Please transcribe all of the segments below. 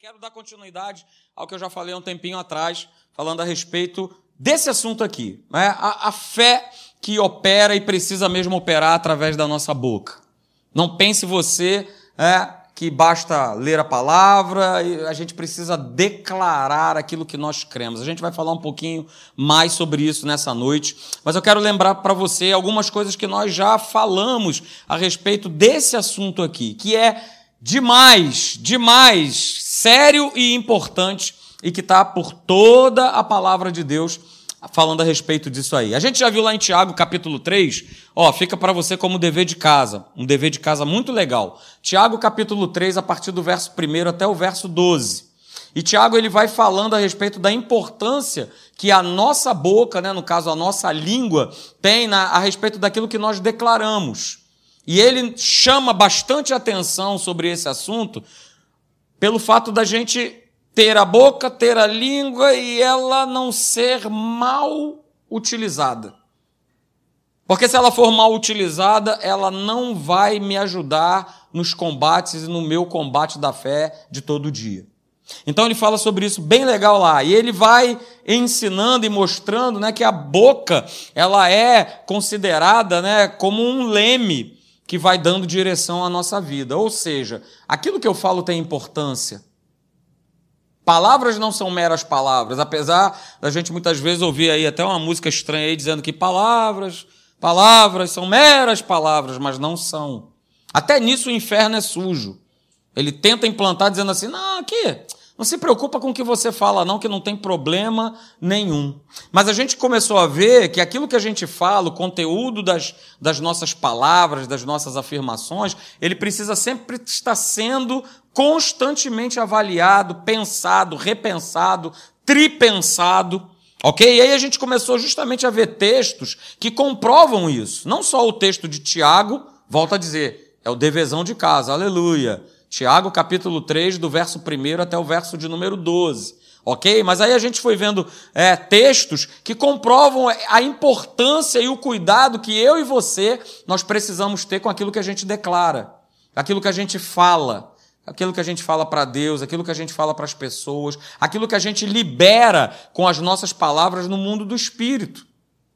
quero dar continuidade ao que eu já falei um tempinho atrás, falando a respeito desse assunto aqui. Né? A, a fé que opera e precisa mesmo operar através da nossa boca. Não pense você é, que basta ler a palavra, a gente precisa declarar aquilo que nós cremos. A gente vai falar um pouquinho mais sobre isso nessa noite, mas eu quero lembrar para você algumas coisas que nós já falamos a respeito desse assunto aqui, que é demais, demais sério e importante e que está por toda a palavra de Deus falando a respeito disso aí. A gente já viu lá em Tiago, capítulo 3, ó, fica para você como dever de casa, um dever de casa muito legal. Tiago, capítulo 3, a partir do verso 1 até o verso 12. E Tiago ele vai falando a respeito da importância que a nossa boca, né, no caso a nossa língua, tem na, a respeito daquilo que nós declaramos. E ele chama bastante atenção sobre esse assunto, pelo fato da gente ter a boca, ter a língua e ela não ser mal utilizada. Porque se ela for mal utilizada, ela não vai me ajudar nos combates e no meu combate da fé de todo dia. Então ele fala sobre isso bem legal lá. E ele vai ensinando e mostrando né, que a boca ela é considerada né, como um leme que vai dando direção à nossa vida. Ou seja, aquilo que eu falo tem importância. Palavras não são meras palavras, apesar da gente muitas vezes ouvir aí até uma música estranha aí dizendo que palavras, palavras são meras palavras, mas não são. Até nisso o inferno é sujo. Ele tenta implantar dizendo assim: não, aqui, não se preocupa com o que você fala, não, que não tem problema nenhum. Mas a gente começou a ver que aquilo que a gente fala, o conteúdo das, das nossas palavras, das nossas afirmações, ele precisa sempre estar sendo constantemente avaliado, pensado, repensado, tripensado. Ok? E aí a gente começou justamente a ver textos que comprovam isso. Não só o texto de Tiago, volta a dizer, é o devezão de casa, aleluia. Tiago, capítulo 3, do verso 1 até o verso de número 12. Ok? Mas aí a gente foi vendo é, textos que comprovam a importância e o cuidado que eu e você nós precisamos ter com aquilo que a gente declara, aquilo que a gente fala, aquilo que a gente fala para Deus, aquilo que a gente fala para as pessoas, aquilo que a gente libera com as nossas palavras no mundo do espírito.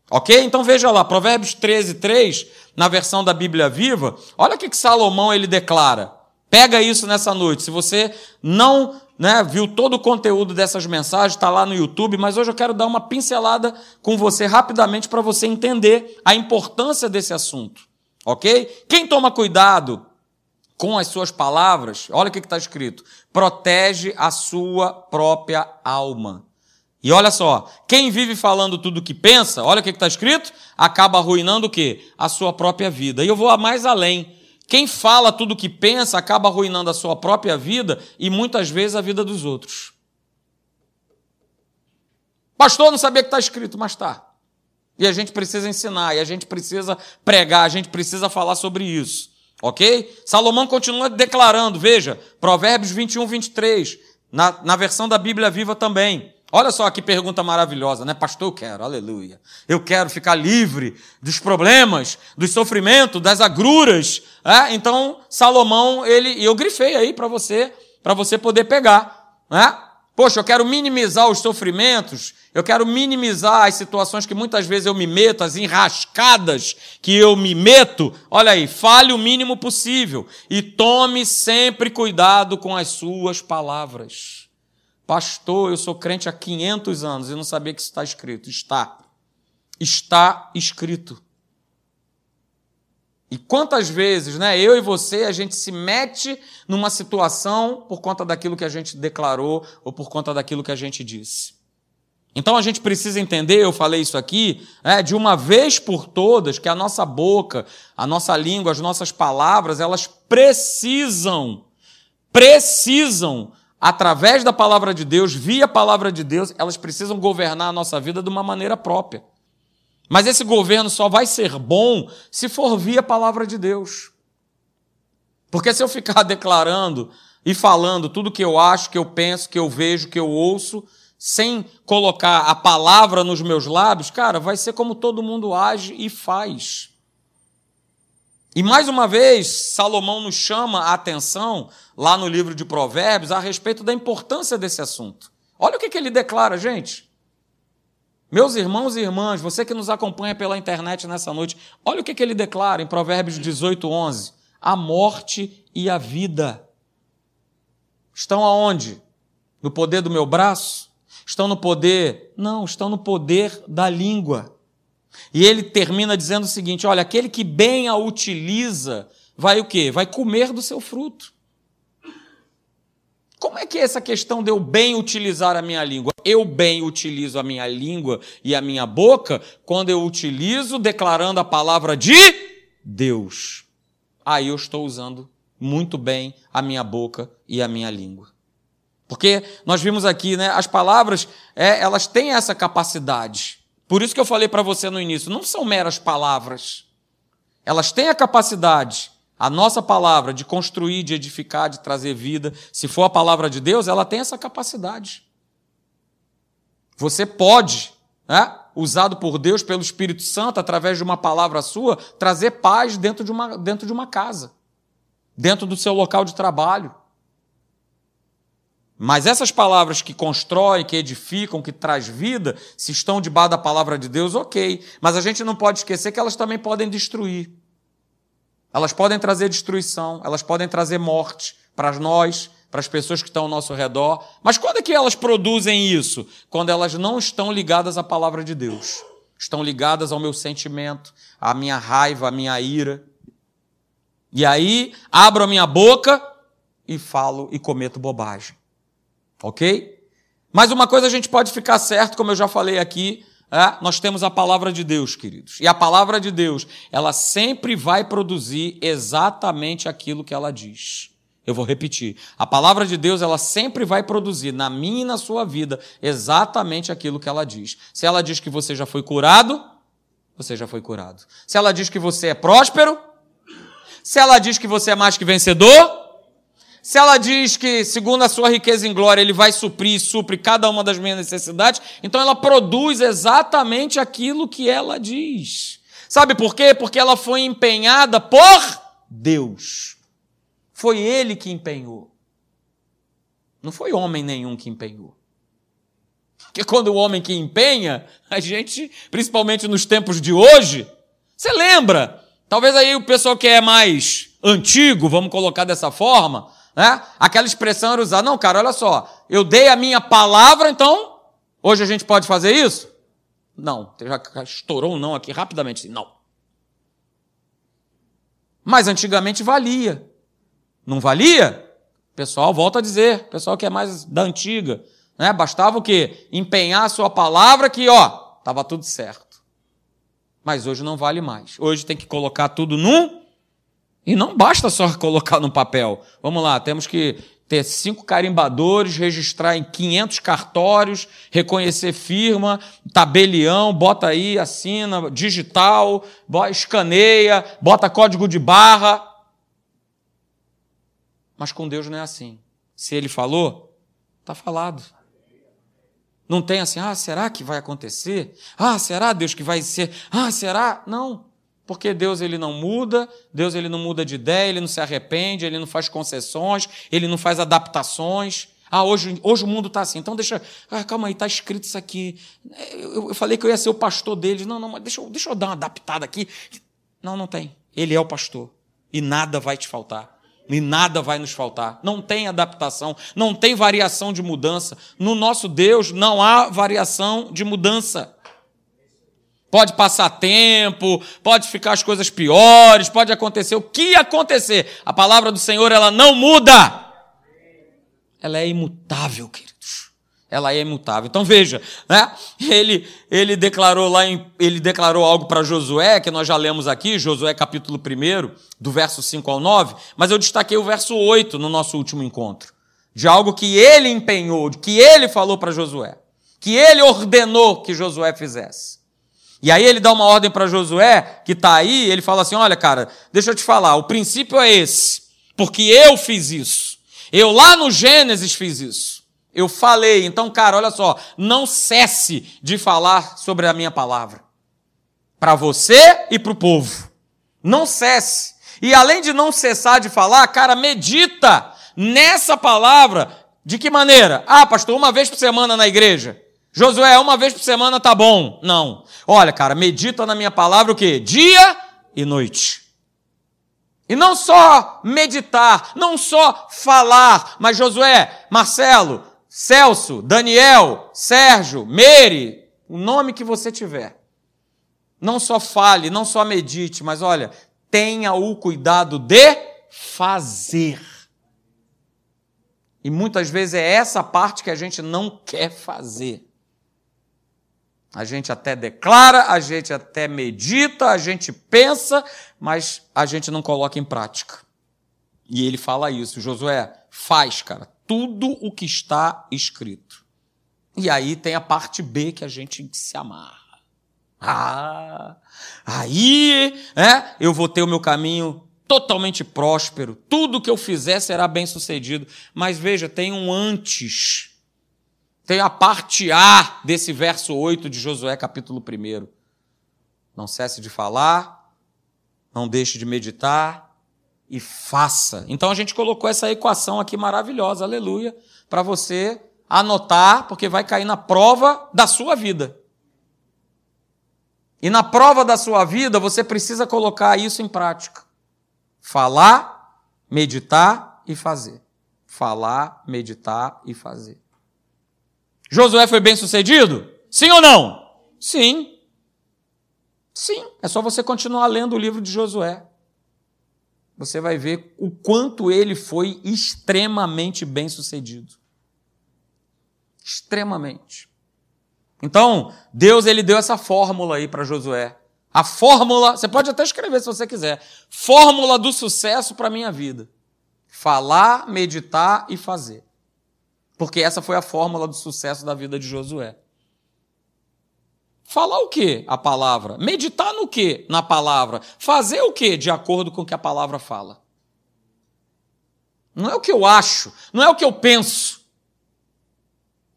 Ok? Então veja lá, Provérbios 13, 3, na versão da Bíblia Viva, olha o que Salomão ele declara. Pega isso nessa noite. Se você não né, viu todo o conteúdo dessas mensagens, está lá no YouTube, mas hoje eu quero dar uma pincelada com você rapidamente para você entender a importância desse assunto. Ok? Quem toma cuidado com as suas palavras, olha o que está escrito: protege a sua própria alma. E olha só, quem vive falando tudo o que pensa, olha o que está escrito, acaba arruinando o quê? A sua própria vida. E eu vou mais além. Quem fala tudo o que pensa acaba arruinando a sua própria vida e muitas vezes a vida dos outros. Pastor, não sabia que está escrito, mas está. E a gente precisa ensinar, e a gente precisa pregar, a gente precisa falar sobre isso. Ok? Salomão continua declarando, veja, Provérbios 21, 23, na, na versão da Bíblia Viva também. Olha só que pergunta maravilhosa, né? Pastor, eu quero, aleluia. Eu quero ficar livre dos problemas, dos sofrimentos, das agruras. É? Então, Salomão, ele, eu grifei aí para você, para você poder pegar. Né? Poxa, eu quero minimizar os sofrimentos, eu quero minimizar as situações que muitas vezes eu me meto, as enrascadas que eu me meto. Olha aí, fale o mínimo possível e tome sempre cuidado com as suas palavras. Pastor, eu sou crente há 500 anos e não sabia que isso está escrito. Está. Está escrito. E quantas vezes, né, eu e você, a gente se mete numa situação por conta daquilo que a gente declarou ou por conta daquilo que a gente disse. Então a gente precisa entender, eu falei isso aqui, né, de uma vez por todas, que a nossa boca, a nossa língua, as nossas palavras, elas precisam, precisam através da palavra de Deus, via palavra de Deus, elas precisam governar a nossa vida de uma maneira própria. Mas esse governo só vai ser bom se for via palavra de Deus. Porque se eu ficar declarando e falando tudo que eu acho, que eu penso, que eu vejo, que eu ouço, sem colocar a palavra nos meus lábios, cara, vai ser como todo mundo age e faz. E mais uma vez, Salomão nos chama a atenção, lá no livro de Provérbios, a respeito da importância desse assunto. Olha o que, que ele declara, gente. Meus irmãos e irmãs, você que nos acompanha pela internet nessa noite, olha o que, que ele declara em Provérbios 18, 11. A morte e a vida estão aonde? No poder do meu braço? Estão no poder? Não, estão no poder da língua. E ele termina dizendo o seguinte: olha, aquele que bem a utiliza, vai o quê? Vai comer do seu fruto. Como é que é essa questão de eu bem utilizar a minha língua? Eu bem utilizo a minha língua e a minha boca quando eu utilizo declarando a palavra de Deus. Aí eu estou usando muito bem a minha boca e a minha língua. Porque nós vimos aqui, né, as palavras, é, elas têm essa capacidade. Por isso que eu falei para você no início, não são meras palavras. Elas têm a capacidade, a nossa palavra, de construir, de edificar, de trazer vida. Se for a palavra de Deus, ela tem essa capacidade. Você pode, né, usado por Deus, pelo Espírito Santo, através de uma palavra sua, trazer paz dentro de uma, dentro de uma casa, dentro do seu local de trabalho. Mas essas palavras que constroem, que edificam, que traz vida, se estão debaixo da palavra de Deus, ok. Mas a gente não pode esquecer que elas também podem destruir. Elas podem trazer destruição, elas podem trazer morte para nós, para as pessoas que estão ao nosso redor. Mas quando é que elas produzem isso? Quando elas não estão ligadas à palavra de Deus. Estão ligadas ao meu sentimento, à minha raiva, à minha ira. E aí, abro a minha boca e falo e cometo bobagem. Ok? Mas uma coisa a gente pode ficar certo, como eu já falei aqui, é, nós temos a palavra de Deus, queridos. E a palavra de Deus, ela sempre vai produzir exatamente aquilo que ela diz. Eu vou repetir. A palavra de Deus, ela sempre vai produzir na minha e na sua vida exatamente aquilo que ela diz. Se ela diz que você já foi curado, você já foi curado. Se ela diz que você é próspero, se ela diz que você é mais que vencedor, se ela diz que, segundo a sua riqueza em glória, ele vai suprir e supre cada uma das minhas necessidades, então ela produz exatamente aquilo que ela diz. Sabe por quê? Porque ela foi empenhada por Deus. Foi ele que empenhou. Não foi homem nenhum que empenhou. Porque quando o homem que empenha, a gente, principalmente nos tempos de hoje, você lembra? Talvez aí o pessoal que é mais antigo, vamos colocar dessa forma, né? Aquela expressão era usada, não, cara, olha só, eu dei a minha palavra, então hoje a gente pode fazer isso? Não, já estourou um não aqui rapidamente, não. Mas antigamente valia. Não valia? Pessoal, volta a dizer, pessoal que é mais da antiga, né? Bastava o quê? Empenhar a sua palavra que, ó, estava tudo certo. Mas hoje não vale mais. Hoje tem que colocar tudo num e não basta só colocar no papel. Vamos lá, temos que ter cinco carimbadores, registrar em 500 cartórios, reconhecer firma, tabelião, bota aí, assina, digital, escaneia, bota código de barra. Mas com Deus não é assim. Se ele falou, está falado. Não tem assim, ah, será que vai acontecer? Ah, será Deus que vai ser? Ah, será? Não. Porque Deus ele não muda, Deus ele não muda de ideia, ele não se arrepende, ele não faz concessões, ele não faz adaptações. Ah, hoje, hoje o mundo está assim, então deixa. Ah, calma aí, está escrito isso aqui. Eu, eu, falei que eu ia ser o pastor deles. Não, não, mas deixa, deixa eu dar uma adaptada aqui. Não, não tem. Ele é o pastor. E nada vai te faltar. E nada vai nos faltar. Não tem adaptação, não tem variação de mudança. No nosso Deus não há variação de mudança. Pode passar tempo, pode ficar as coisas piores, pode acontecer o que acontecer. A palavra do Senhor, ela não muda. Ela é imutável, queridos. Ela é imutável. Então veja, né? Ele ele declarou lá em, ele declarou algo para Josué, que nós já lemos aqui, Josué capítulo 1, do verso 5 ao 9, mas eu destaquei o verso 8 no nosso último encontro, de algo que ele empenhou, que ele falou para Josué, que ele ordenou que Josué fizesse. E aí ele dá uma ordem para Josué, que está aí, ele fala assim: olha, cara, deixa eu te falar, o princípio é esse, porque eu fiz isso. Eu lá no Gênesis fiz isso. Eu falei, então, cara, olha só, não cesse de falar sobre a minha palavra. Para você e para o povo. Não cesse. E além de não cessar de falar, cara, medita nessa palavra. De que maneira? Ah, pastor, uma vez por semana na igreja. Josué, uma vez por semana tá bom. Não. Olha, cara, medita na minha palavra o quê? Dia e noite. E não só meditar, não só falar, mas Josué, Marcelo, Celso, Daniel, Sérgio, Meire, o nome que você tiver. Não só fale, não só medite, mas olha, tenha o cuidado de fazer. E muitas vezes é essa parte que a gente não quer fazer. A gente até declara, a gente até medita, a gente pensa, mas a gente não coloca em prática. E ele fala isso, Josué, faz, cara, tudo o que está escrito. E aí tem a parte B que a gente se amarra. Ah, aí é, eu vou ter o meu caminho totalmente próspero, tudo que eu fizer será bem sucedido. Mas veja, tem um antes tem a parte A desse verso 8 de Josué, capítulo 1. Não cesse de falar, não deixe de meditar e faça. Então a gente colocou essa equação aqui maravilhosa, aleluia, para você anotar, porque vai cair na prova da sua vida. E na prova da sua vida, você precisa colocar isso em prática. Falar, meditar e fazer. Falar, meditar e fazer. Josué foi bem sucedido? Sim ou não? Sim. Sim. É só você continuar lendo o livro de Josué. Você vai ver o quanto ele foi extremamente bem sucedido. Extremamente. Então, Deus ele deu essa fórmula aí para Josué. A fórmula, você pode até escrever se você quiser. Fórmula do sucesso para minha vida. Falar, meditar e fazer. Porque essa foi a fórmula do sucesso da vida de Josué. Falar o que? A palavra. Meditar no que? Na palavra. Fazer o que? De acordo com o que a palavra fala. Não é o que eu acho, não é o que eu penso.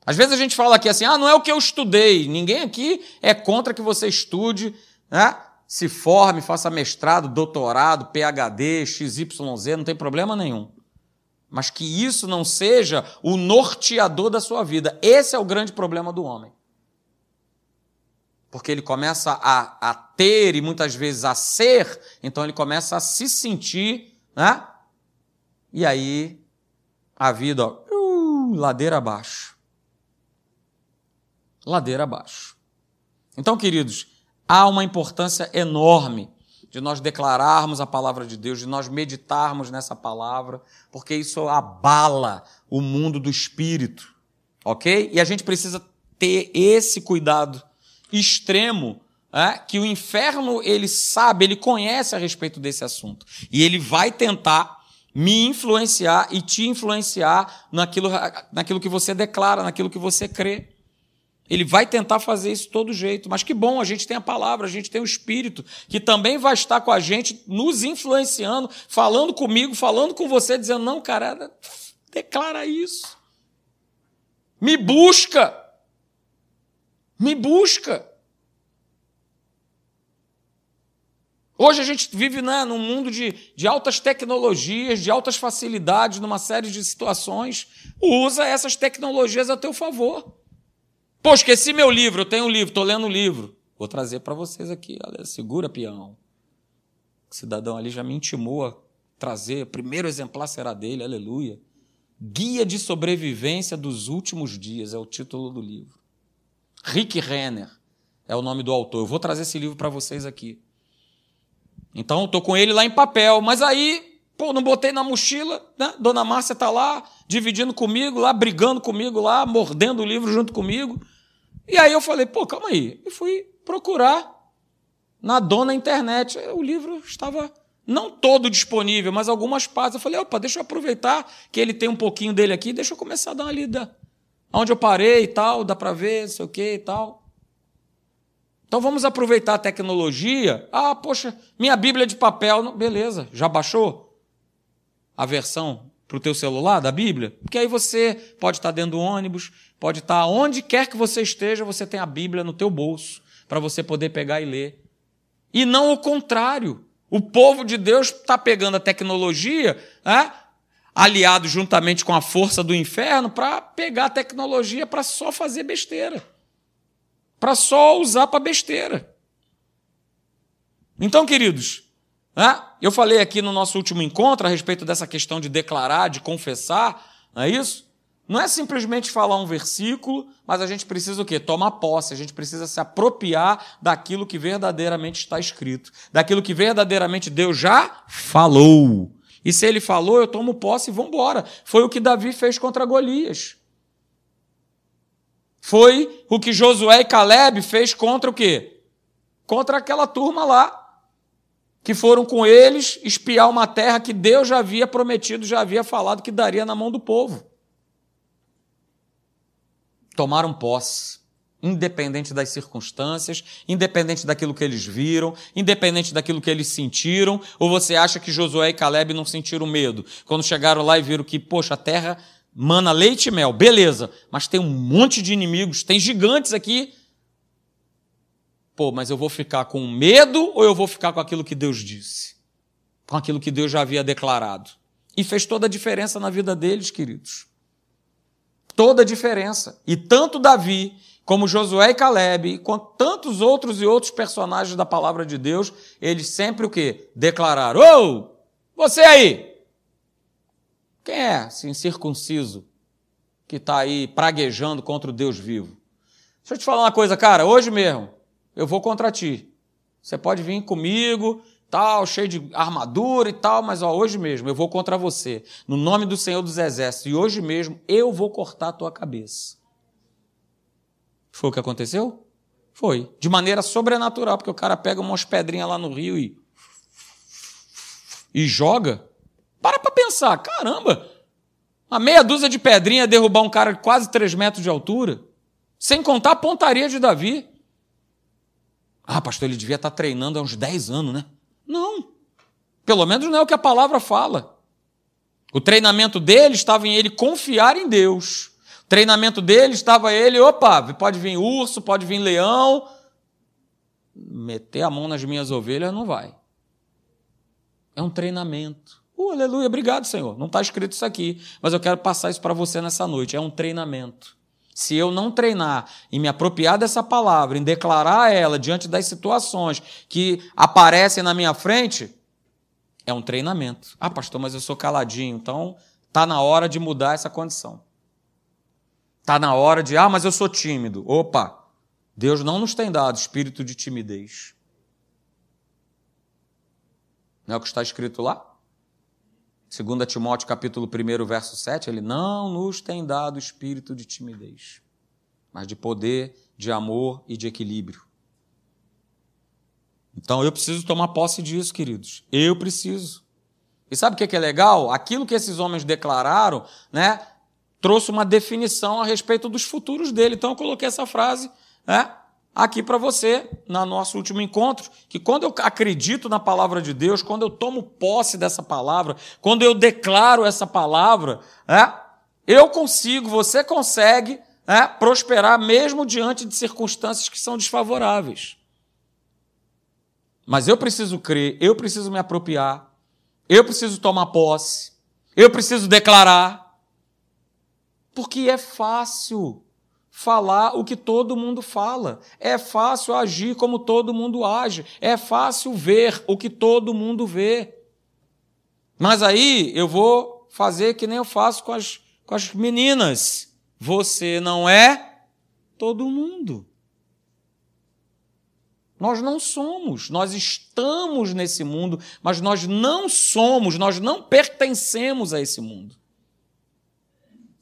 Às vezes a gente fala aqui assim, ah, não é o que eu estudei. Ninguém aqui é contra que você estude, né? se forme, faça mestrado, doutorado, PhD, XYZ, não tem problema nenhum mas que isso não seja o norteador da sua vida. Esse é o grande problema do homem. Porque ele começa a, a ter e muitas vezes a ser, então ele começa a se sentir, né? E aí a vida, ó, uh, ladeira abaixo. Ladeira abaixo. Então, queridos, há uma importância enorme de nós declararmos a palavra de Deus, de nós meditarmos nessa palavra, porque isso abala o mundo do espírito, ok? E a gente precisa ter esse cuidado extremo é, que o inferno ele sabe, ele conhece a respeito desse assunto e ele vai tentar me influenciar e te influenciar naquilo, naquilo que você declara, naquilo que você crê. Ele vai tentar fazer isso de todo jeito, mas que bom, a gente tem a palavra, a gente tem o Espírito, que também vai estar com a gente, nos influenciando, falando comigo, falando com você, dizendo: não, cara, declara isso. Me busca. Me busca. Hoje a gente vive né, num mundo de, de altas tecnologias, de altas facilidades, numa série de situações. Usa essas tecnologias a teu favor. Pô, esqueci meu livro, eu tenho um livro, estou lendo um livro. Vou trazer para vocês aqui. Segura, peão. O cidadão ali já me intimou a trazer. O primeiro exemplar será dele, aleluia. Guia de Sobrevivência dos Últimos Dias é o título do livro. Rick Renner é o nome do autor. Eu vou trazer esse livro para vocês aqui. Então, estou com ele lá em papel. Mas aí, pô, não botei na mochila, né? Dona Márcia está lá, dividindo comigo, lá, brigando comigo, lá, mordendo o livro junto comigo. E aí eu falei, pô, calma aí. E fui procurar na dona internet. O livro estava não todo disponível, mas algumas partes. Eu falei, opa, deixa eu aproveitar que ele tem um pouquinho dele aqui, deixa eu começar a dar uma lida. Onde eu parei e tal, dá para ver, não sei o que e tal. Então vamos aproveitar a tecnologia. Ah, poxa, minha Bíblia de papel, beleza, já baixou a versão para o teu celular da Bíblia? Porque aí você pode estar dentro do ônibus, pode estar onde quer que você esteja, você tem a Bíblia no teu bolso para você poder pegar e ler. E não o contrário. O povo de Deus está pegando a tecnologia, né, aliado juntamente com a força do inferno, para pegar a tecnologia para só fazer besteira. Para só usar para besteira. Então, queridos, eu falei aqui no nosso último encontro a respeito dessa questão de declarar, de confessar, não é isso? Não é simplesmente falar um versículo, mas a gente precisa o quê? Tomar posse, a gente precisa se apropriar daquilo que verdadeiramente está escrito, daquilo que verdadeiramente Deus já falou. E se ele falou, eu tomo posse e vou embora. Foi o que Davi fez contra Golias. Foi o que Josué e Caleb fez contra o quê? Contra aquela turma lá que foram com eles espiar uma terra que Deus já havia prometido, já havia falado que daria na mão do povo tomaram posse, independente das circunstâncias, independente daquilo que eles viram, independente daquilo que eles sentiram, ou você acha que Josué e Caleb não sentiram medo? Quando chegaram lá e viram que, poxa, a terra mana leite e mel, beleza, mas tem um monte de inimigos, tem gigantes aqui. Pô, mas eu vou ficar com medo ou eu vou ficar com aquilo que Deus disse? Com aquilo que Deus já havia declarado? E fez toda a diferença na vida deles, queridos toda a diferença. E tanto Davi, como Josué e Caleb, com tantos outros e outros personagens da palavra de Deus, eles sempre o quê? Declararam: Ô, você aí! Quem é assim, circunciso que está aí praguejando contra o Deus vivo? Deixa eu te falar uma coisa, cara, hoje mesmo eu vou contra ti. Você pode vir comigo, tal, cheio de armadura e tal, mas ó, hoje mesmo eu vou contra você, no nome do Senhor dos Exércitos, e hoje mesmo eu vou cortar a tua cabeça. Foi o que aconteceu? Foi. De maneira sobrenatural, porque o cara pega umas pedrinhas lá no rio e. e joga. Para pra pensar, caramba! Uma meia dúzia de pedrinha derrubar um cara de quase 3 metros de altura, sem contar a pontaria de Davi. Ah, pastor, ele devia estar treinando há uns 10 anos, né? Não. Pelo menos não é o que a palavra fala. O treinamento dele estava em ele confiar em Deus. O treinamento dele estava ele, opa, pode vir urso, pode vir leão. Meter a mão nas minhas ovelhas não vai. É um treinamento. Uh, aleluia, obrigado, Senhor. Não está escrito isso aqui, mas eu quero passar isso para você nessa noite. É um treinamento. Se eu não treinar em me apropriar dessa palavra, em declarar ela diante das situações que aparecem na minha frente, é um treinamento. Ah, pastor, mas eu sou caladinho, então tá na hora de mudar essa condição. Tá na hora de, ah, mas eu sou tímido. Opa, Deus não nos tem dado espírito de timidez. Não é o que está escrito lá? 2 Timóteo capítulo 1, verso 7, ele não nos tem dado espírito de timidez, mas de poder, de amor e de equilíbrio. Então eu preciso tomar posse disso, queridos. Eu preciso. E sabe o que é legal? Aquilo que esses homens declararam, né, trouxe uma definição a respeito dos futuros dele. Então eu coloquei essa frase, né, aqui para você, no nosso último encontro, que quando eu acredito na palavra de Deus, quando eu tomo posse dessa palavra, quando eu declaro essa palavra, é, eu consigo, você consegue é, prosperar mesmo diante de circunstâncias que são desfavoráveis. Mas eu preciso crer, eu preciso me apropriar, eu preciso tomar posse, eu preciso declarar, porque é fácil falar o que todo mundo fala. É fácil agir como todo mundo age. É fácil ver o que todo mundo vê. Mas aí eu vou fazer que nem eu faço com as, com as meninas. Você não é todo mundo. Nós não somos, nós estamos nesse mundo, mas nós não somos, nós não pertencemos a esse mundo.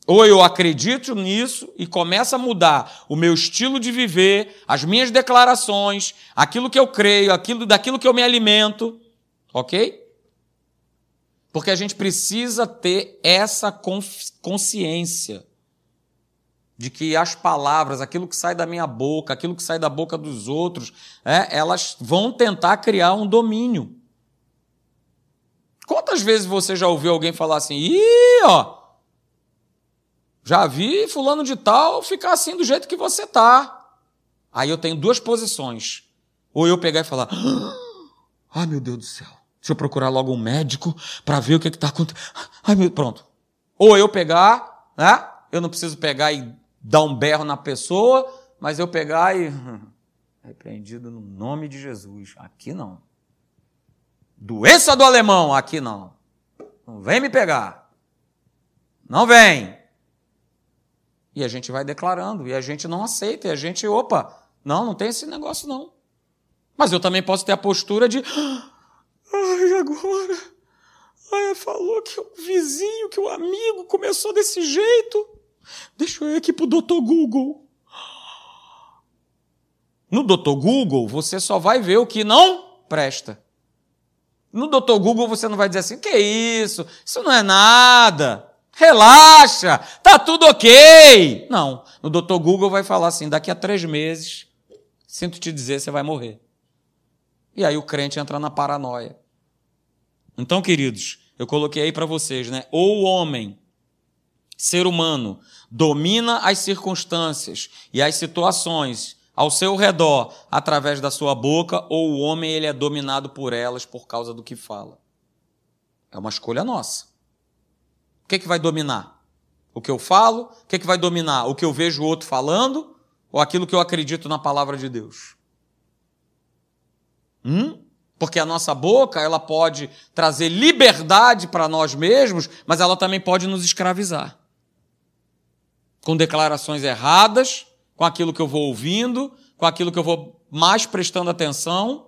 Ou eu acredito nisso e começo a mudar o meu estilo de viver, as minhas declarações, aquilo que eu creio, aquilo daquilo que eu me alimento, ok? Porque a gente precisa ter essa consciência de que as palavras, aquilo que sai da minha boca, aquilo que sai da boca dos outros, é, elas vão tentar criar um domínio. Quantas vezes você já ouviu alguém falar assim, ih, ó, já vi fulano de tal ficar assim do jeito que você tá. Aí eu tenho duas posições. Ou eu pegar e falar: Ai, meu Deus do céu. Deixa eu procurar logo um médico para ver o que está acontecendo. Ai, meu, pronto. Ou eu pegar, né? Eu não preciso pegar e dar um berro na pessoa, mas eu pegar e. Repreendido no nome de Jesus. Aqui não. Doença do alemão, aqui não. Não vem me pegar. Não vem. E a gente vai declarando, e a gente não aceita, e a gente, opa, não, não tem esse negócio não. Mas eu também posso ter a postura de. Ai, agora? Ai, falou que o vizinho, que o amigo começou desse jeito. Deixa eu ir aqui pro doutor Google. No doutor Google, você só vai ver o que não presta. No doutor Google, você não vai dizer assim: que isso? Isso não é nada. Relaxa, tá tudo ok. Não. No doutor Google vai falar assim: daqui a três meses, sinto te dizer, você vai morrer. E aí o crente entra na paranoia. Então, queridos, eu coloquei aí para vocês, né? Ou o homem, ser humano, domina as circunstâncias e as situações ao seu redor através da sua boca, ou o homem ele é dominado por elas por causa do que fala. É uma escolha nossa. O que, é que vai dominar? O que eu falo? O que, é que vai dominar? O que eu vejo o outro falando? Ou aquilo que eu acredito na palavra de Deus? Hum? Porque a nossa boca, ela pode trazer liberdade para nós mesmos, mas ela também pode nos escravizar. Com declarações erradas, com aquilo que eu vou ouvindo, com aquilo que eu vou mais prestando atenção.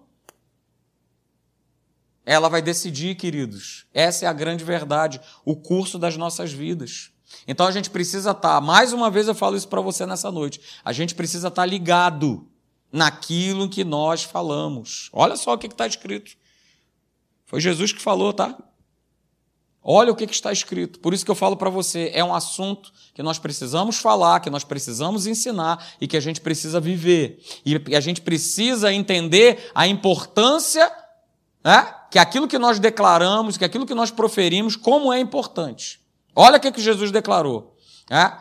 Ela vai decidir, queridos. Essa é a grande verdade, o curso das nossas vidas. Então a gente precisa estar, tá, mais uma vez eu falo isso para você nessa noite, a gente precisa estar tá ligado naquilo que nós falamos. Olha só o que está escrito. Foi Jesus que falou, tá? Olha o que, está escrito. Por isso que eu falo para você, é um assunto que nós precisamos falar, que nós precisamos ensinar e que a gente precisa viver. E a gente precisa entender a importância, né? Que aquilo que nós declaramos, que aquilo que nós proferimos, como é importante. Olha o que, que Jesus declarou. Né?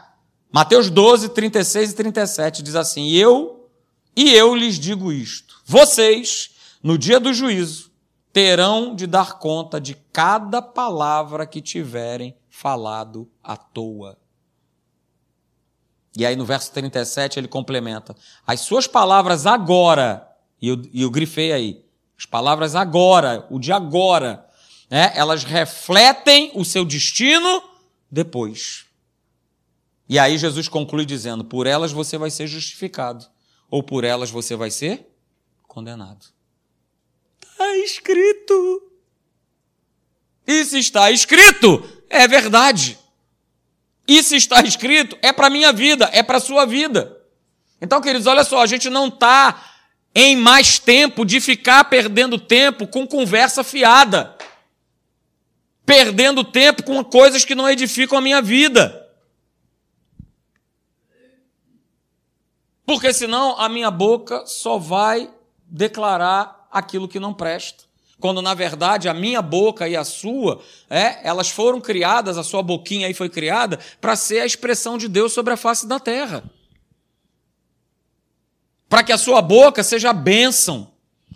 Mateus 12, 36 e 37 diz assim: Eu e eu lhes digo isto: vocês, no dia do juízo, terão de dar conta de cada palavra que tiverem falado à toa. E aí no verso 37 ele complementa: as suas palavras agora, e eu, e eu grifei aí, as palavras agora, o de agora, né, elas refletem o seu destino depois. E aí Jesus conclui dizendo: por elas você vai ser justificado ou por elas você vai ser condenado. Está escrito. Se está escrito, é verdade. Se está escrito, é para minha vida, é para sua vida. Então, queridos, olha só, a gente não está em mais tempo de ficar perdendo tempo com conversa fiada, perdendo tempo com coisas que não edificam a minha vida. Porque senão a minha boca só vai declarar aquilo que não presta. Quando na verdade a minha boca e a sua, é, elas foram criadas, a sua boquinha aí foi criada para ser a expressão de Deus sobre a face da terra. Para que a sua boca seja bênção,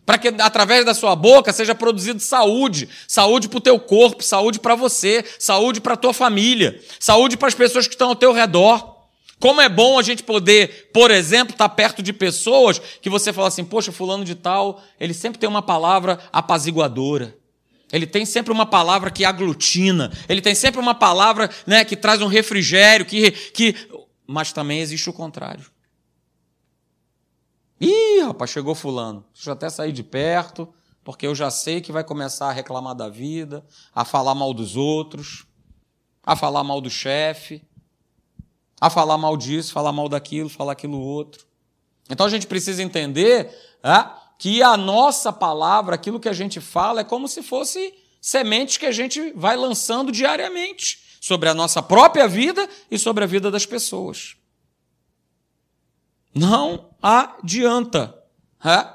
para que através da sua boca seja produzido saúde, saúde para o teu corpo, saúde para você, saúde para a tua família, saúde para as pessoas que estão ao teu redor. Como é bom a gente poder, por exemplo, estar perto de pessoas que você fala assim, poxa, fulano de tal, ele sempre tem uma palavra apaziguadora. Ele tem sempre uma palavra que aglutina. Ele tem sempre uma palavra né, que traz um refrigério, que, que. Mas também existe o contrário. Ih, rapaz, chegou fulano. Deixa eu até sair de perto, porque eu já sei que vai começar a reclamar da vida, a falar mal dos outros, a falar mal do chefe a falar mal disso, falar mal daquilo, falar aquilo outro. Então a gente precisa entender é, que a nossa palavra, aquilo que a gente fala, é como se fosse sementes que a gente vai lançando diariamente sobre a nossa própria vida e sobre a vida das pessoas. Não adianta. É?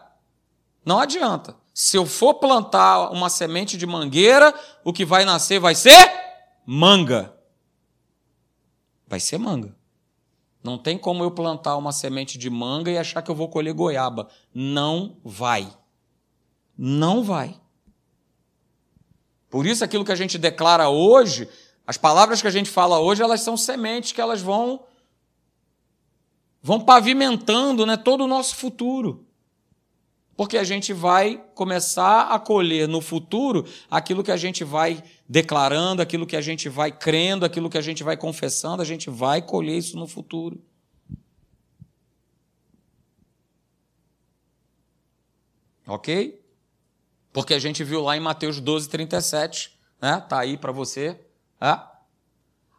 Não adianta. Se eu for plantar uma semente de mangueira, o que vai nascer vai ser manga vai ser manga. Não tem como eu plantar uma semente de manga e achar que eu vou colher goiaba. Não vai. Não vai. Por isso, aquilo que a gente declara hoje, as palavras que a gente fala hoje, elas são sementes que elas vão vão pavimentando né, todo o nosso futuro. Porque a gente vai começar a colher no futuro aquilo que a gente vai declarando, aquilo que a gente vai crendo, aquilo que a gente vai confessando, a gente vai colher isso no futuro. Ok? Porque a gente viu lá em Mateus 12, 37, né? Tá aí para você. Né?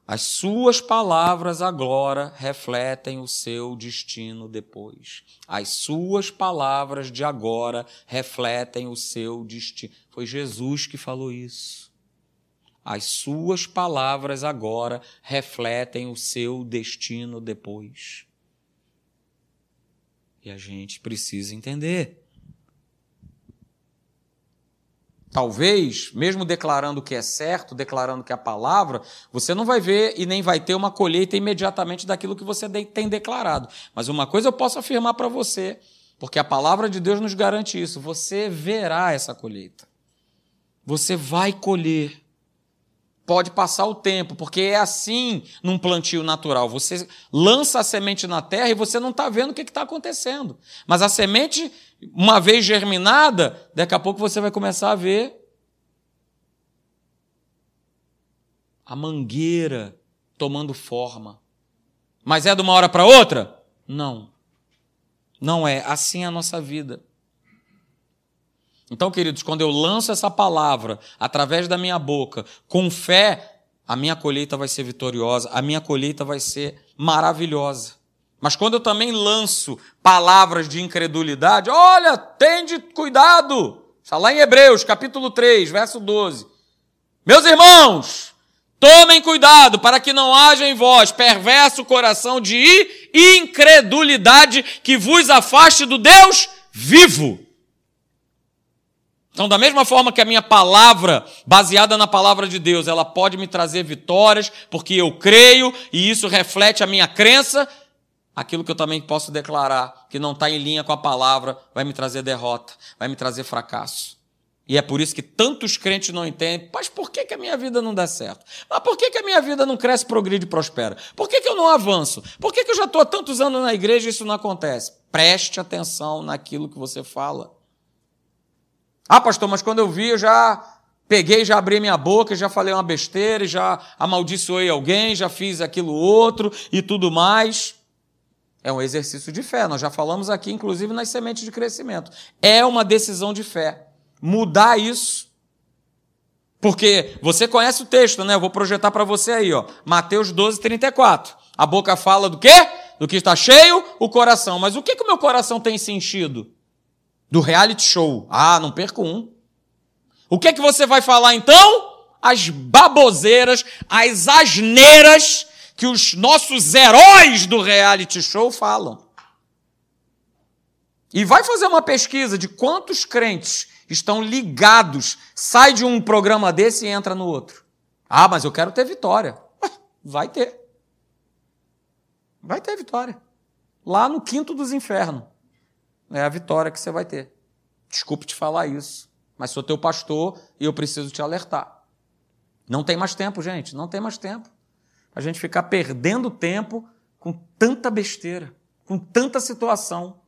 As suas palavras agora refletem o seu destino depois. As suas palavras de agora refletem o seu destino. Foi Jesus que falou isso. As suas palavras agora refletem o seu destino depois. E a gente precisa entender. Talvez, mesmo declarando que é certo, declarando que é a palavra, você não vai ver e nem vai ter uma colheita imediatamente daquilo que você tem declarado. Mas uma coisa eu posso afirmar para você, porque a palavra de Deus nos garante isso: você verá essa colheita. Você vai colher. Pode passar o tempo, porque é assim num plantio natural. Você lança a semente na terra e você não está vendo o que está acontecendo. Mas a semente uma vez germinada, daqui a pouco você vai começar a ver a mangueira tomando forma. Mas é de uma hora para outra? Não. Não é. Assim é a nossa vida. Então, queridos, quando eu lanço essa palavra através da minha boca, com fé, a minha colheita vai ser vitoriosa, a minha colheita vai ser maravilhosa. Mas quando eu também lanço palavras de incredulidade, olha, tende cuidado. Está lá em Hebreus, capítulo 3, verso 12. Meus irmãos, tomem cuidado para que não haja em vós perverso coração de incredulidade que vos afaste do Deus vivo. Então, da mesma forma que a minha palavra, baseada na palavra de Deus, ela pode me trazer vitórias, porque eu creio e isso reflete a minha crença, aquilo que eu também posso declarar, que não está em linha com a palavra, vai me trazer derrota, vai me trazer fracasso. E é por isso que tantos crentes não entendem. Mas por que, que a minha vida não dá certo? Mas por que, que a minha vida não cresce, progride e prospera? Por que, que eu não avanço? Por que, que eu já estou há tantos anos na igreja e isso não acontece? Preste atenção naquilo que você fala. Ah, pastor, mas quando eu vi, eu já peguei, já abri minha boca, já falei uma besteira, já amaldiçoei alguém, já fiz aquilo outro e tudo mais. É um exercício de fé. Nós já falamos aqui, inclusive, nas sementes de crescimento. É uma decisão de fé. Mudar isso. Porque você conhece o texto, né? Eu vou projetar para você aí, ó. Mateus 12, 34. A boca fala do quê? Do que está cheio, o coração. Mas o que, que o meu coração tem se enchido? Do reality show. Ah, não perco um. O que, que você vai falar então? As baboseiras, as asneiras que os nossos heróis do reality show falam. E vai fazer uma pesquisa de quantos crentes estão ligados, sai de um programa desse e entra no outro. Ah, mas eu quero ter vitória. Vai ter. Vai ter vitória. Lá no quinto dos infernos. É a vitória que você vai ter. Desculpe te falar isso, mas sou teu pastor e eu preciso te alertar. Não tem mais tempo, gente, não tem mais tempo a gente ficar perdendo tempo com tanta besteira, com tanta situação.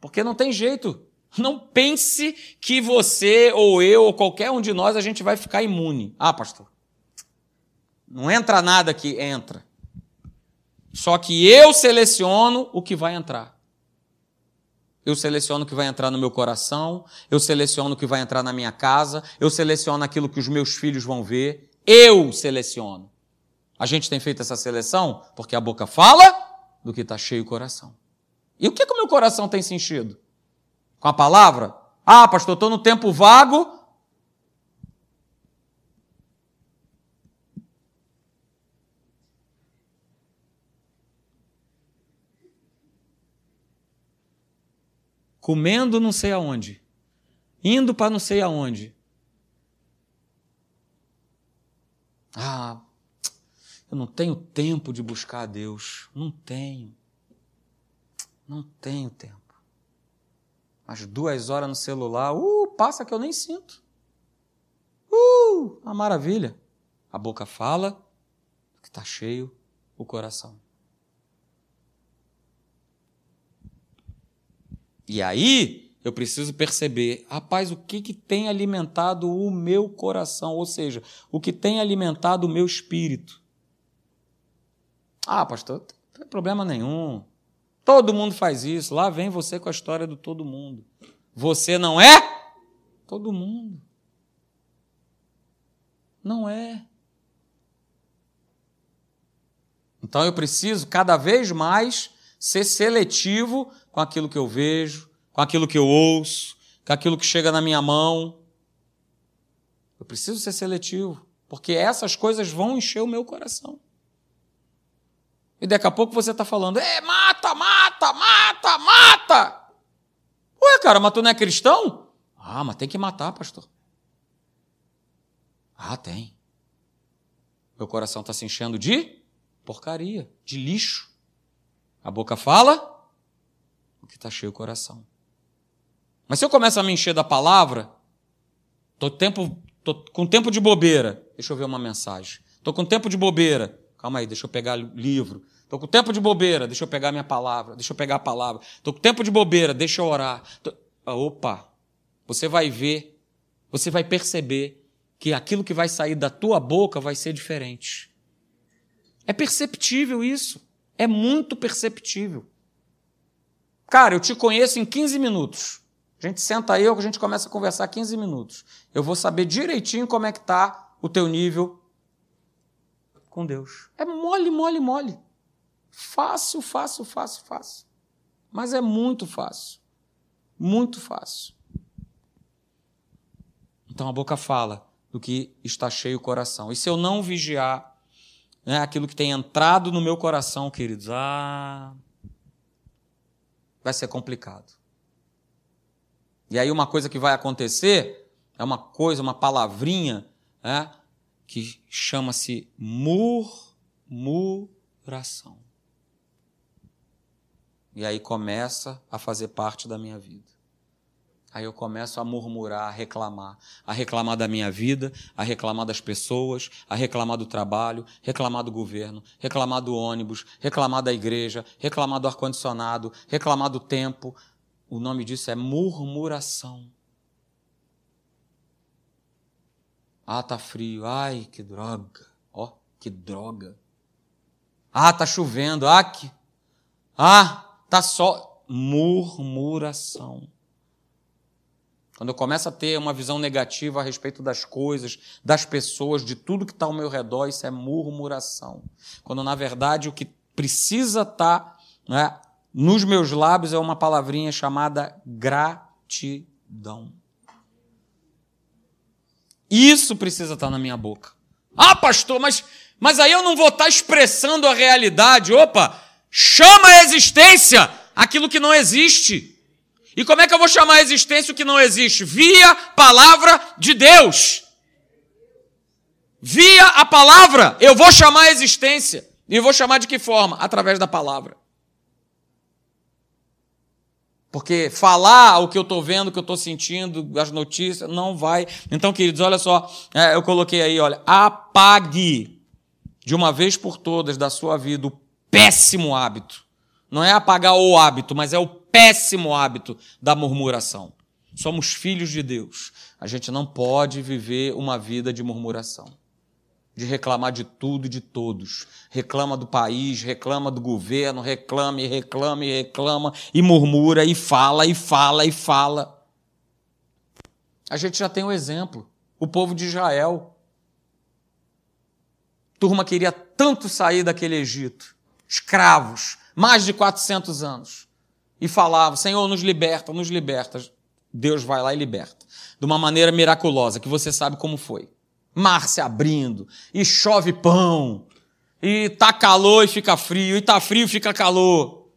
Porque não tem jeito. Não pense que você ou eu ou qualquer um de nós a gente vai ficar imune. Ah, pastor. Não entra nada aqui, entra. Só que eu seleciono o que vai entrar. Eu seleciono o que vai entrar no meu coração, eu seleciono o que vai entrar na minha casa, eu seleciono aquilo que os meus filhos vão ver. Eu seleciono. A gente tem feito essa seleção porque a boca fala do que está cheio o coração. E o que, que o meu coração tem sentido? Com a palavra? Ah, pastor, estou no tempo vago. Comendo não sei aonde. Indo para não sei aonde. Ah, eu não tenho tempo de buscar a Deus. Não tenho. Não tenho tempo. As duas horas no celular, uh, passa que eu nem sinto. Uh, uma maravilha. A boca fala, que está cheio o coração. E aí, eu preciso perceber, rapaz, o que, que tem alimentado o meu coração, ou seja, o que tem alimentado o meu espírito. Ah, pastor, não tem problema nenhum. Todo mundo faz isso. Lá vem você com a história do todo mundo. Você não é todo mundo. Não é. Então eu preciso cada vez mais ser seletivo com aquilo que eu vejo, com aquilo que eu ouço, com aquilo que chega na minha mão. Eu preciso ser seletivo, porque essas coisas vão encher o meu coração. E daqui a pouco você está falando, é, mata, mata, mata, mata. Ué, cara, mas tu não é cristão? Ah, mas tem que matar, pastor. Ah, tem. Meu coração está se enchendo de porcaria, de lixo. A boca fala, o que está cheio o coração. Mas se eu começo a me encher da palavra, tô, tempo, tô com tempo de bobeira, deixa eu ver uma mensagem. Tô com tempo de bobeira, calma aí, deixa eu pegar livro. Tô com tempo de bobeira, deixa eu pegar minha palavra, deixa eu pegar a palavra. Tô com tempo de bobeira, deixa eu orar. Tô... Ah, opa, você vai ver, você vai perceber que aquilo que vai sair da tua boca vai ser diferente. É perceptível isso. É muito perceptível. Cara, eu te conheço em 15 minutos. A gente senta aí, a gente começa a conversar 15 minutos. Eu vou saber direitinho como é que está o teu nível com Deus. É mole, mole, mole. Fácil, fácil, fácil, fácil. Mas é muito fácil. Muito fácil. Então a boca fala do que está cheio o coração. E se eu não vigiar né, aquilo que tem entrado no meu coração, queridos, ah, vai ser complicado. E aí uma coisa que vai acontecer é uma coisa, uma palavrinha, né, que chama-se murmuração. E aí começa a fazer parte da minha vida. Aí eu começo a murmurar, a reclamar. A reclamar da minha vida, a reclamar das pessoas, a reclamar do trabalho, reclamar do governo, reclamar do ônibus, reclamar da igreja, reclamar do ar-condicionado, reclamar do tempo. O nome disso é murmuração. Ah, tá frio. Ai, que droga. Ó, oh, que droga. Ah, tá chovendo. Ah, que. Ah, tá só. Murmuração. Quando eu começo a ter uma visão negativa a respeito das coisas, das pessoas, de tudo que está ao meu redor, isso é murmuração. Quando, na verdade, o que precisa estar tá, né, nos meus lábios é uma palavrinha chamada gratidão. Isso precisa estar tá na minha boca. Ah, pastor, mas, mas aí eu não vou estar tá expressando a realidade. Opa, chama a existência aquilo que não existe. E como é que eu vou chamar a existência o que não existe? Via palavra de Deus. Via a palavra, eu vou chamar a existência. E vou chamar de que forma? Através da palavra. Porque falar o que eu estou vendo, o que eu estou sentindo, as notícias, não vai. Então, queridos, olha só, é, eu coloquei aí, olha, apague de uma vez por todas da sua vida o péssimo hábito. Não é apagar o hábito, mas é o péssimo hábito da murmuração. Somos filhos de Deus. A gente não pode viver uma vida de murmuração, de reclamar de tudo e de todos. Reclama do país, reclama do governo, reclama e reclama e reclama e murmura e fala e fala e fala. A gente já tem um exemplo. O povo de Israel. Turma queria tanto sair daquele Egito. Escravos, mais de 400 anos e falava: Senhor, nos liberta, nos liberta. Deus vai lá e liberta. De uma maneira miraculosa, que você sabe como foi. Mar se abrindo, e chove pão, e tá calor e fica frio, e tá frio e fica calor.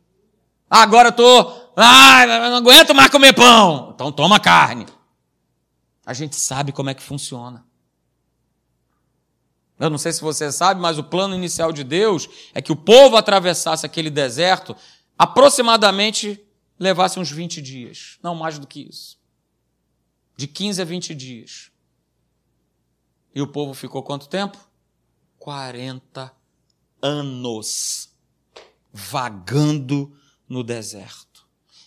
Agora eu tô, ah, não aguento mais comer pão. Então toma carne. A gente sabe como é que funciona. Eu não sei se você sabe, mas o plano inicial de Deus é que o povo atravessasse aquele deserto aproximadamente levasse uns 20 dias, não mais do que isso. De 15 a 20 dias. E o povo ficou quanto tempo? 40 anos vagando no deserto.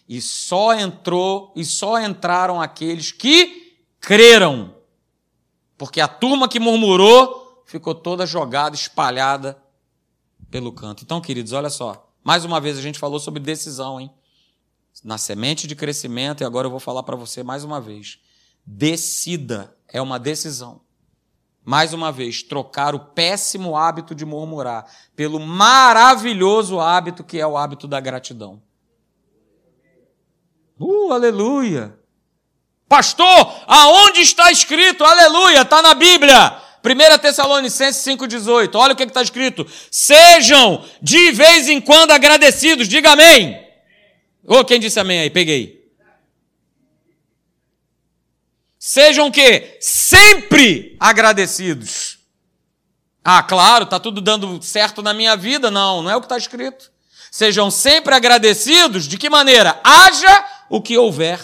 E só entrou e só entraram aqueles que creram. Porque a turma que murmurou ficou toda jogada, espalhada pelo canto. Então, queridos, olha só. Mais uma vez a gente falou sobre decisão, hein? Na semente de crescimento, e agora eu vou falar para você mais uma vez. Decida, é uma decisão. Mais uma vez, trocar o péssimo hábito de murmurar pelo maravilhoso hábito que é o hábito da gratidão. Uh, aleluia! Pastor, aonde está escrito? Aleluia, está na Bíblia. 1 Tessalonicenses 5,18. Olha o que está escrito. Sejam de vez em quando agradecidos. Diga amém. Ô, oh, quem disse amém aí? Peguei. Sejam o quê? Sempre agradecidos. Ah, claro, está tudo dando certo na minha vida. Não, não é o que está escrito. Sejam sempre agradecidos. De que maneira? Haja o que houver.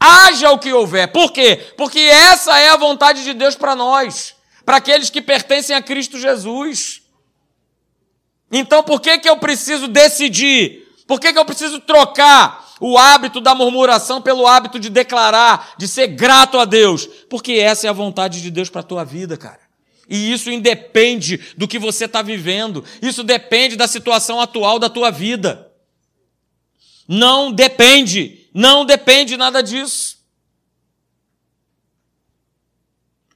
Haja o que houver. Por quê? Porque essa é a vontade de Deus para nós, para aqueles que pertencem a Cristo Jesus. Então, por que, que eu preciso decidir? Por que, que eu preciso trocar o hábito da murmuração pelo hábito de declarar, de ser grato a Deus? Porque essa é a vontade de Deus para a tua vida, cara. E isso independe do que você está vivendo. Isso depende da situação atual da tua vida. Não depende. Não depende nada disso.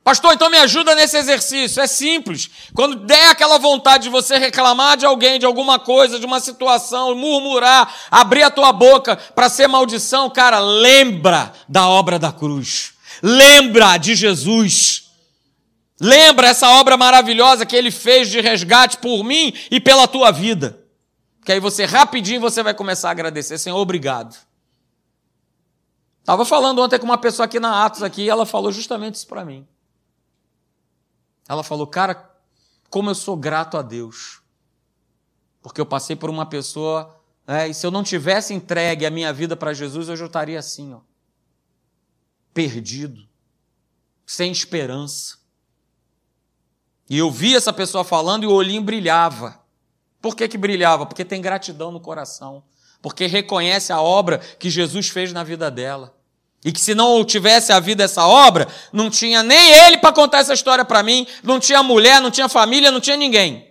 Pastor, então me ajuda nesse exercício. É simples. Quando der aquela vontade de você reclamar de alguém, de alguma coisa, de uma situação, murmurar, abrir a tua boca para ser maldição, cara, lembra da obra da cruz. Lembra de Jesus. Lembra essa obra maravilhosa que ele fez de resgate por mim e pela tua vida. Que aí você rapidinho você vai começar a agradecer, Senhor, obrigado. Estava falando ontem com uma pessoa aqui na Atos aqui, e ela falou justamente isso para mim. Ela falou, cara, como eu sou grato a Deus. Porque eu passei por uma pessoa, né, e se eu não tivesse entregue a minha vida para Jesus, eu já estaria assim, ó, perdido, sem esperança. E eu vi essa pessoa falando e o olhinho brilhava. Por que, que brilhava? Porque tem gratidão no coração porque reconhece a obra que Jesus fez na vida dela. E que se não tivesse havido essa obra, não tinha nem ele para contar essa história para mim, não tinha mulher, não tinha família, não tinha ninguém.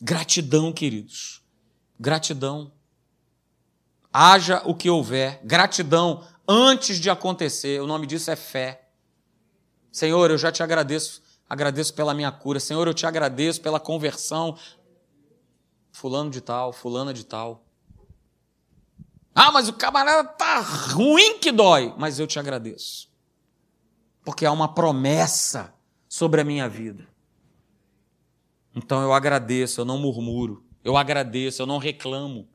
Gratidão, queridos. Gratidão. Haja o que houver. Gratidão antes de acontecer. O nome disso é fé. Senhor, eu já te agradeço. Agradeço pela minha cura. Senhor, eu te agradeço pela conversão fulano de tal, fulana de tal. Ah, mas o camarada tá ruim que dói, mas eu te agradeço. Porque há uma promessa sobre a minha vida. Então eu agradeço, eu não murmuro, eu agradeço, eu não reclamo.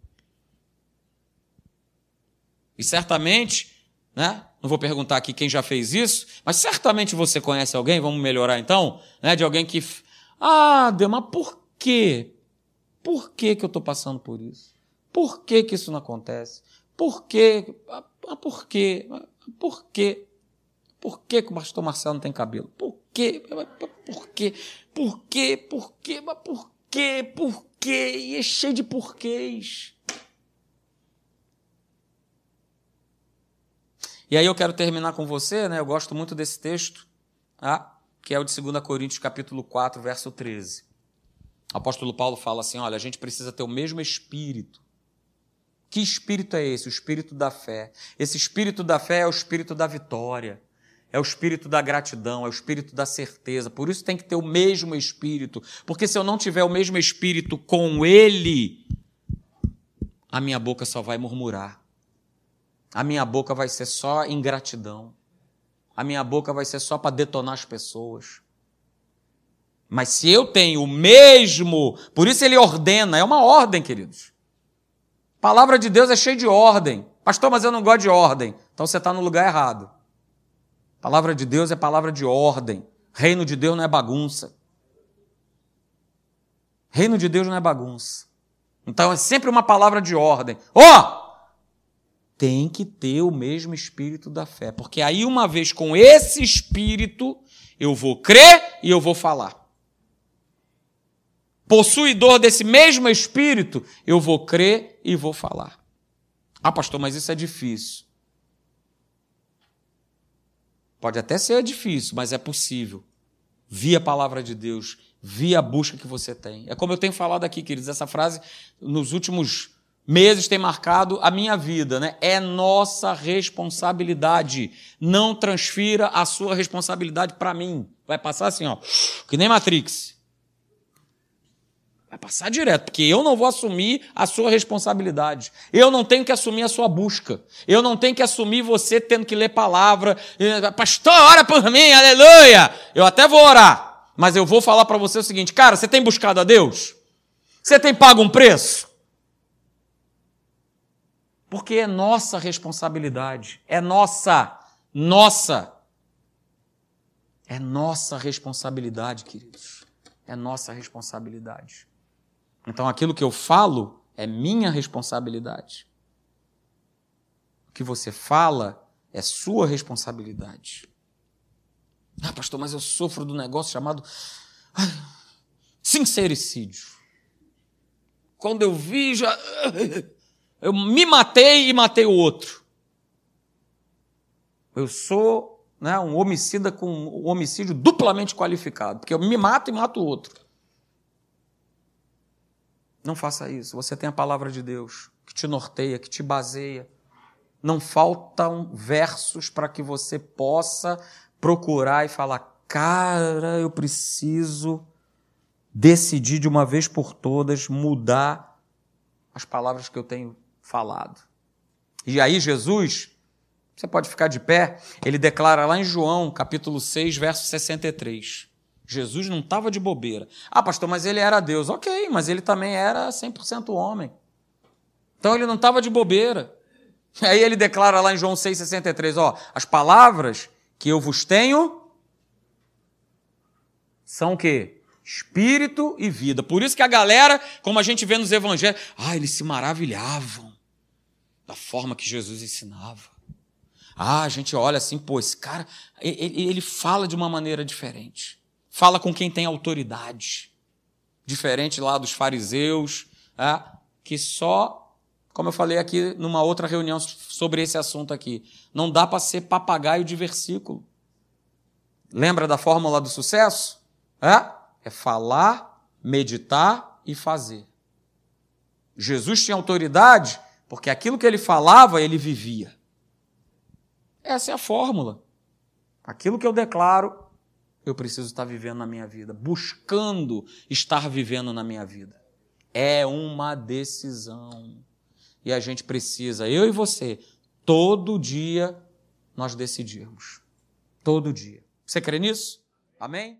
E certamente, né? Não vou perguntar aqui quem já fez isso, mas certamente você conhece alguém, vamos melhorar então, né? De alguém que. Ah, Deus, mas por quê? Por que, que eu estou passando por isso? Por que, que isso não acontece? Por que? Ah, por quê? Por quê? Por que, que o pastor Marcelo não tem cabelo? Por quê? Por quê? Por quê? Por quê? Por quê? Por quê? E é cheio de porquês. E aí eu quero terminar com você, né? Eu gosto muito desse texto, tá? que é o de 2 Coríntios capítulo 4, verso 13. O apóstolo Paulo fala assim: olha, a gente precisa ter o mesmo espírito. Que espírito é esse? O espírito da fé. Esse espírito da fé é o espírito da vitória, é o espírito da gratidão, é o espírito da certeza. Por isso tem que ter o mesmo espírito, porque se eu não tiver o mesmo espírito com ele, a minha boca só vai murmurar. A minha boca vai ser só ingratidão. A minha boca vai ser só para detonar as pessoas. Mas se eu tenho o mesmo, por isso ele ordena, é uma ordem, queridos. Palavra de Deus é cheia de ordem. Pastor, mas eu não gosto de ordem. Então você está no lugar errado. Palavra de Deus é palavra de ordem. Reino de Deus não é bagunça. Reino de Deus não é bagunça. Então é sempre uma palavra de ordem. Ó! Oh! tem que ter o mesmo espírito da fé. Porque aí, uma vez com esse espírito, eu vou crer e eu vou falar. Possuidor desse mesmo espírito, eu vou crer e vou falar. Ah, pastor, mas isso é difícil. Pode até ser difícil, mas é possível. Via a palavra de Deus, via a busca que você tem. É como eu tenho falado aqui, queridos, essa frase nos últimos meses tem marcado a minha vida, né? É nossa responsabilidade. Não transfira a sua responsabilidade para mim. Vai passar assim, ó, que nem Matrix. Vai passar direto, porque eu não vou assumir a sua responsabilidade. Eu não tenho que assumir a sua busca. Eu não tenho que assumir você tendo que ler palavra. Pastor, ora por mim, aleluia! Eu até vou orar, mas eu vou falar para você o seguinte: cara, você tem buscado a Deus? Você tem pago um preço? Porque é nossa responsabilidade. É nossa. Nossa. É nossa responsabilidade, queridos. É nossa responsabilidade. Então aquilo que eu falo é minha responsabilidade. O que você fala é sua responsabilidade. Ah, pastor, mas eu sofro do negócio chamado sincericídio. Quando eu vi, já. Eu me matei e matei o outro. Eu sou né, um homicida com um homicídio duplamente qualificado, porque eu me mato e mato o outro. Não faça isso. Você tem a palavra de Deus que te norteia, que te baseia. Não faltam versos para que você possa procurar e falar: cara, eu preciso decidir de uma vez por todas mudar as palavras que eu tenho falado. E aí, Jesus, você pode ficar de pé, ele declara lá em João, capítulo 6, verso 63. Jesus não estava de bobeira. Ah, pastor, mas ele era Deus. Ok, mas ele também era 100% homem. Então ele não estava de bobeira. Aí ele declara lá em João 6,63, ó, as palavras que eu vos tenho são o quê? Espírito e vida. Por isso que a galera, como a gente vê nos evangelhos, ah, eles se maravilhavam da forma que Jesus ensinava. Ah, a gente olha assim, pô, esse cara, ele, ele fala de uma maneira diferente fala com quem tem autoridade. Diferente lá dos fariseus, é, que só, como eu falei aqui numa outra reunião sobre esse assunto aqui, não dá para ser papagaio de versículo. Lembra da fórmula do sucesso? É, é falar, meditar e fazer. Jesus tinha autoridade porque aquilo que ele falava, ele vivia. Essa é a fórmula. Aquilo que eu declaro, eu preciso estar vivendo na minha vida, buscando estar vivendo na minha vida. É uma decisão. E a gente precisa, eu e você, todo dia nós decidirmos. Todo dia. Você crê nisso? Amém?